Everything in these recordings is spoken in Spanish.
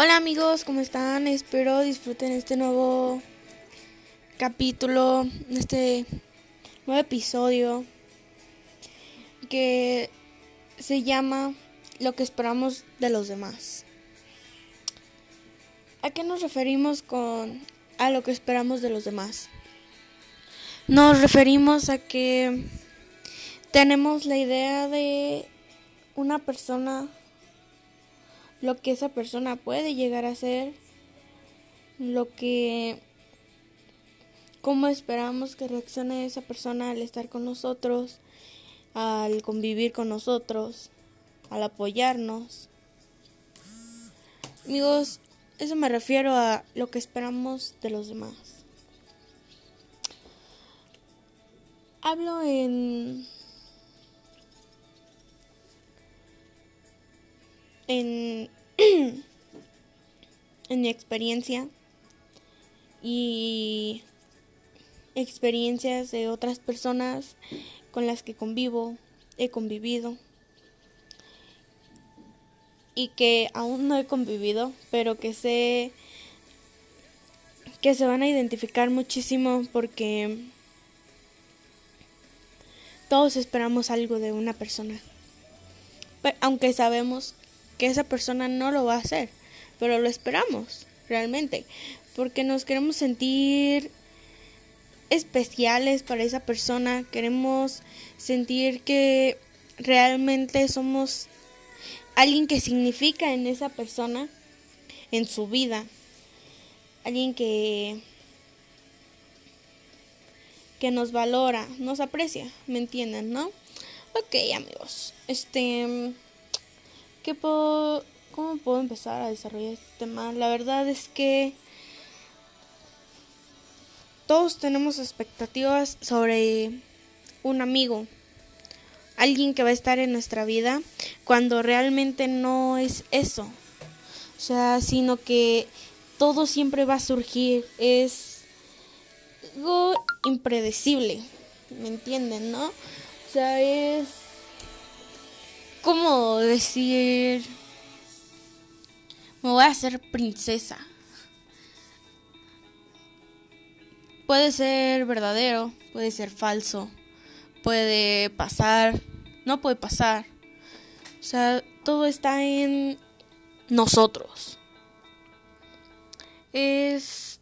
Hola amigos, ¿cómo están? Espero disfruten este nuevo capítulo, este nuevo episodio que se llama Lo que esperamos de los demás. ¿A qué nos referimos con a lo que esperamos de los demás? Nos referimos a que tenemos la idea de una persona lo que esa persona puede llegar a ser, lo que, cómo esperamos que reaccione esa persona al estar con nosotros, al convivir con nosotros, al apoyarnos. Amigos, eso me refiero a lo que esperamos de los demás. Hablo en en, en mi experiencia y experiencias de otras personas con las que convivo, he convivido y que aún no he convivido, pero que sé que se van a identificar muchísimo porque todos esperamos algo de una persona. aunque sabemos que esa persona no lo va a hacer, pero lo esperamos realmente, porque nos queremos sentir especiales para esa persona, queremos sentir que realmente somos alguien que significa en esa persona, en su vida, alguien que que nos valora, nos aprecia, ¿me entienden, no? Ok, amigos. Este puedo, ¿Cómo puedo empezar a desarrollar este tema? La verdad es que todos tenemos expectativas sobre un amigo, alguien que va a estar en nuestra vida, cuando realmente no es eso. O sea, sino que todo siempre va a surgir, es algo impredecible, ¿me entienden, no? O sea, es como decir, me voy a hacer princesa. Puede ser verdadero, puede ser falso, puede pasar, no puede pasar. O sea, todo está en nosotros. Es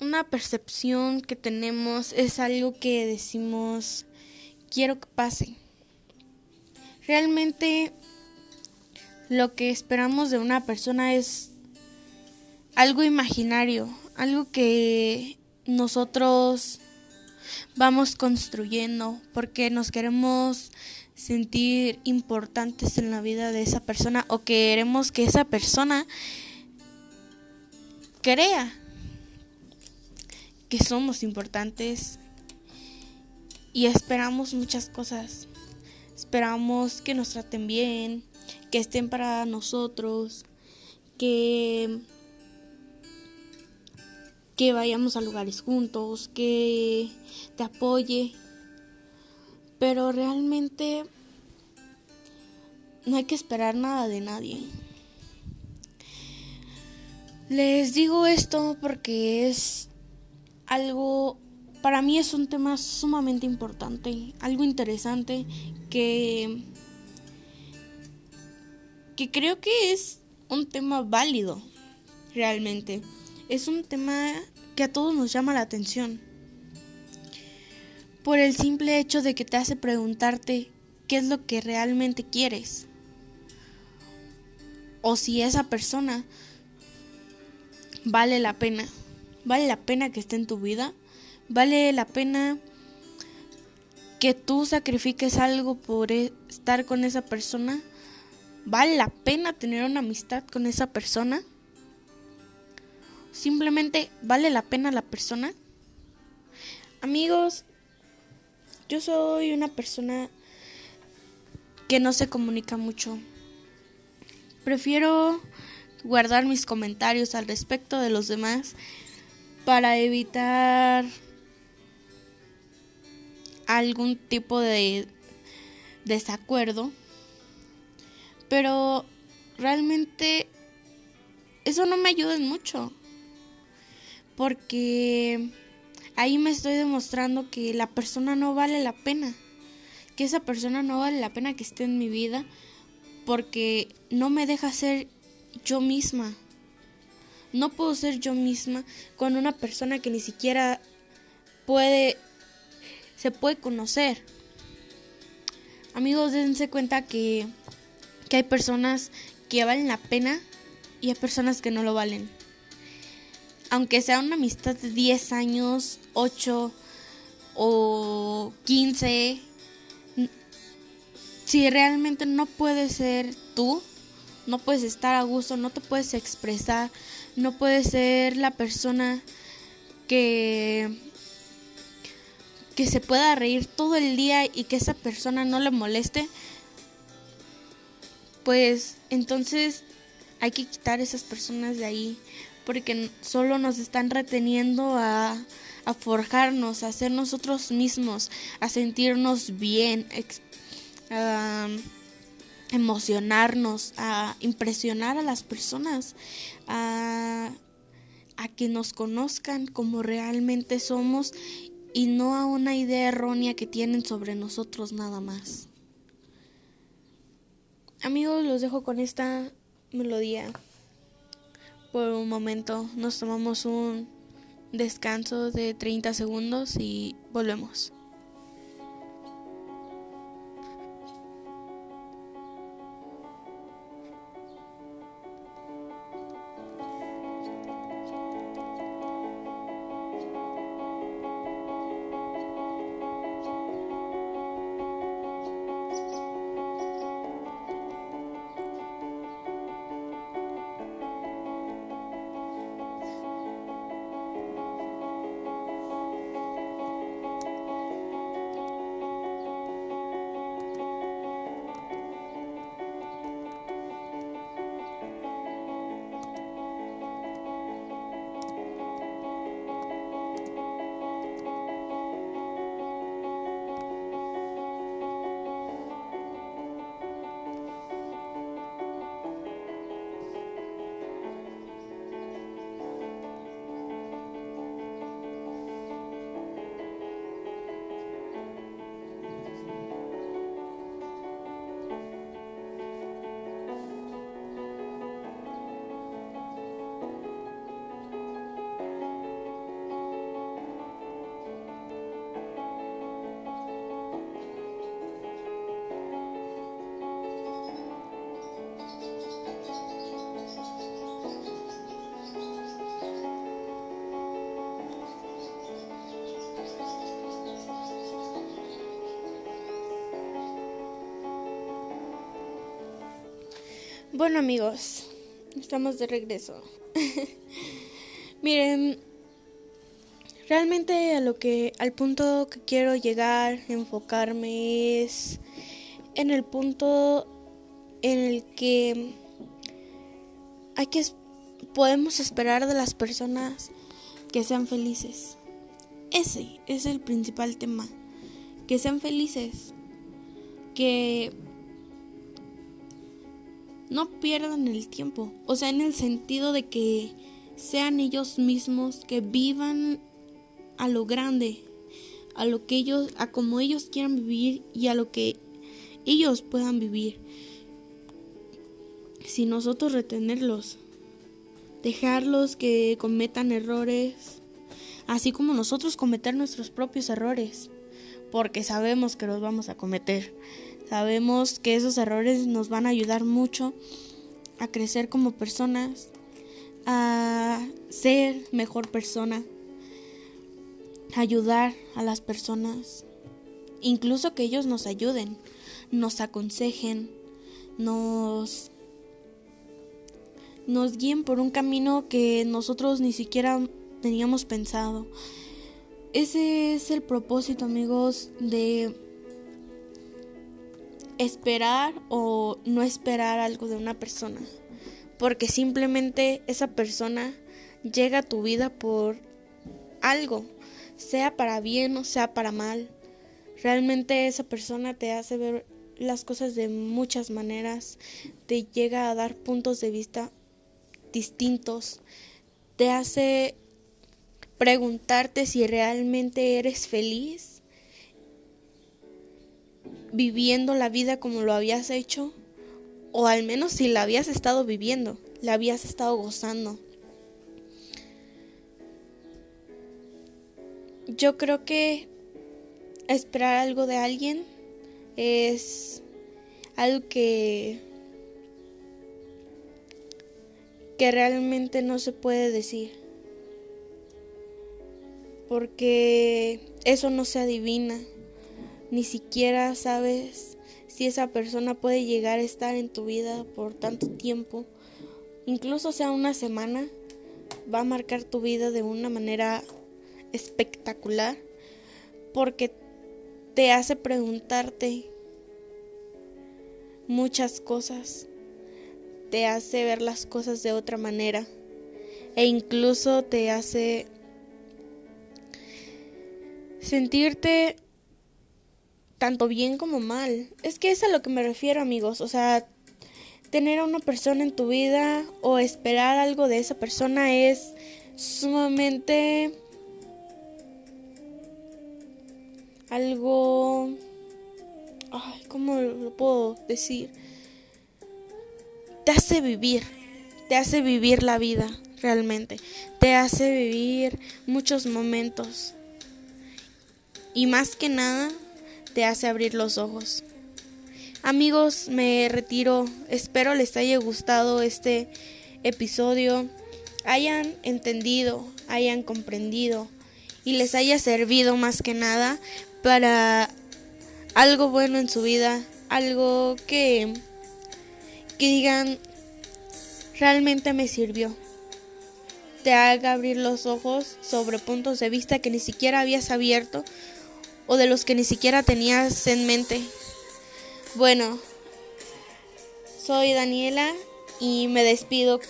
una percepción que tenemos, es algo que decimos, quiero que pase Realmente lo que esperamos de una persona es algo imaginario, algo que nosotros vamos construyendo porque nos queremos sentir importantes en la vida de esa persona o queremos que esa persona crea que somos importantes y esperamos muchas cosas. Esperamos que nos traten bien, que estén para nosotros, que que vayamos a lugares juntos, que te apoye. Pero realmente no hay que esperar nada de nadie. Les digo esto porque es algo para mí es un tema sumamente importante, algo interesante que, que creo que es un tema válido, realmente. Es un tema que a todos nos llama la atención. Por el simple hecho de que te hace preguntarte qué es lo que realmente quieres. O si esa persona vale la pena. Vale la pena que esté en tu vida Vale la pena que tú sacrifiques algo por e-, estar con esa persona. ¿Vale la pena tener una amistad con esa persona? Simplemente vale la pena la persona. Amigos, yo soy una persona que no se comunica mucho. Prefiero guardar mis comentarios al respecto de los demás para evitar algún tipo de desacuerdo, pero realmente eso no me ayuda mucho. Porque ahí me estoy demostrando que la persona no vale la pena. Que esa persona no vale la pena que esté en mi vida porque no me deja ser yo misma. No puedo ser yo misma con una persona que ni siquiera puede se puede conocer. Amigos, dense cuenta que, que hay personas que valen la pena y hay personas que no lo valen. Aunque sea una amistad de 10 años, 8 o 15, si realmente no puedes ser tú, no puedes estar a gusto, no te puedes expresar, no puedes ser la persona que que se pueda reír todo el día y que esa persona no le moleste, pues entonces hay que quitar esas personas de ahí porque solo nos están reteniendo a, a forjarnos, a ser nosotros mismos, a sentirnos bien, a emocionarnos, a impresionar a las personas, a, a que nos conozcan como realmente somos y no a una idea errónea que tienen sobre nosotros nada más. Amigos, los dejo con esta melodía. Por un momento nos tomamos un descanso de 30 segundos y volvemos. Bueno amigos, estamos de regreso. Miren, realmente a lo que al punto que quiero llegar, enfocarme es en el punto en el que hay que podemos esperar de las personas que sean felices. Ese es el principal tema, que sean felices, que no pierdan el tiempo. O sea, en el sentido de que sean ellos mismos, que vivan a lo grande, a lo que ellos, a como ellos quieran vivir y a lo que ellos puedan vivir. Si nosotros retenerlos, dejarlos que cometan errores, así como nosotros cometer nuestros propios errores, porque sabemos que los vamos a cometer. Sabemos que esos errores nos van a ayudar mucho a crecer como personas, a ser mejor persona, ayudar a las personas, incluso que ellos nos ayuden, nos aconsejen, nos nos guíen por un camino que nosotros ni siquiera teníamos pensado. Ese es el propósito, amigos, de esperar o no esperar algo de una persona. Porque simplemente esa persona llega a tu vida por algo, sea para bien o sea para mal. Realmente esa persona te hace ver las cosas de muchas maneras, te llega a dar puntos de vista distintos, te hace preguntarte si realmente eres feliz viviendo la vida como lo habías hecho, o al menos si la habías estado viviendo, la habías estado gozando. Yo creo que esperar algo de alguien es algo que que realmente no se puede decir porque eso no se adivina ni siquiera sabes si esa persona puede llegar a estar en tu vida por tanto tiempo incluso sea una semana va a marcar tu vida de una manera espectacular porque te hace preguntarte muchas cosas, te hace ver las cosas de otra manera e incluso te hace sentirte tanto bien como mal. Es que es a lo que me refiero amigos, o sea, tener a una persona en tu vida o esperar algo de esa persona es sumamente algo... Ay, ¿cómo lo puedo decir? Te hace vivir, te hace vivir la vida realmente, te hace vivir muchos momentos y más que nada te hace abrir los ojos. Amigos, me retiro, espero les haya gustado este episodio, hayan entendido, hayan comprendido y les haya servido más que nada para algo bueno en su vida, algo que, que digan, realmente me sirvió. Te haga abrir los ojos sobre puntos de vista que ni siquiera habías abierto o de los que ni siquiera tenías en mente. Bueno, soy Daniela y me despido.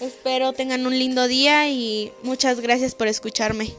Espero tengan un lindo día y muchas gracias por escucharme.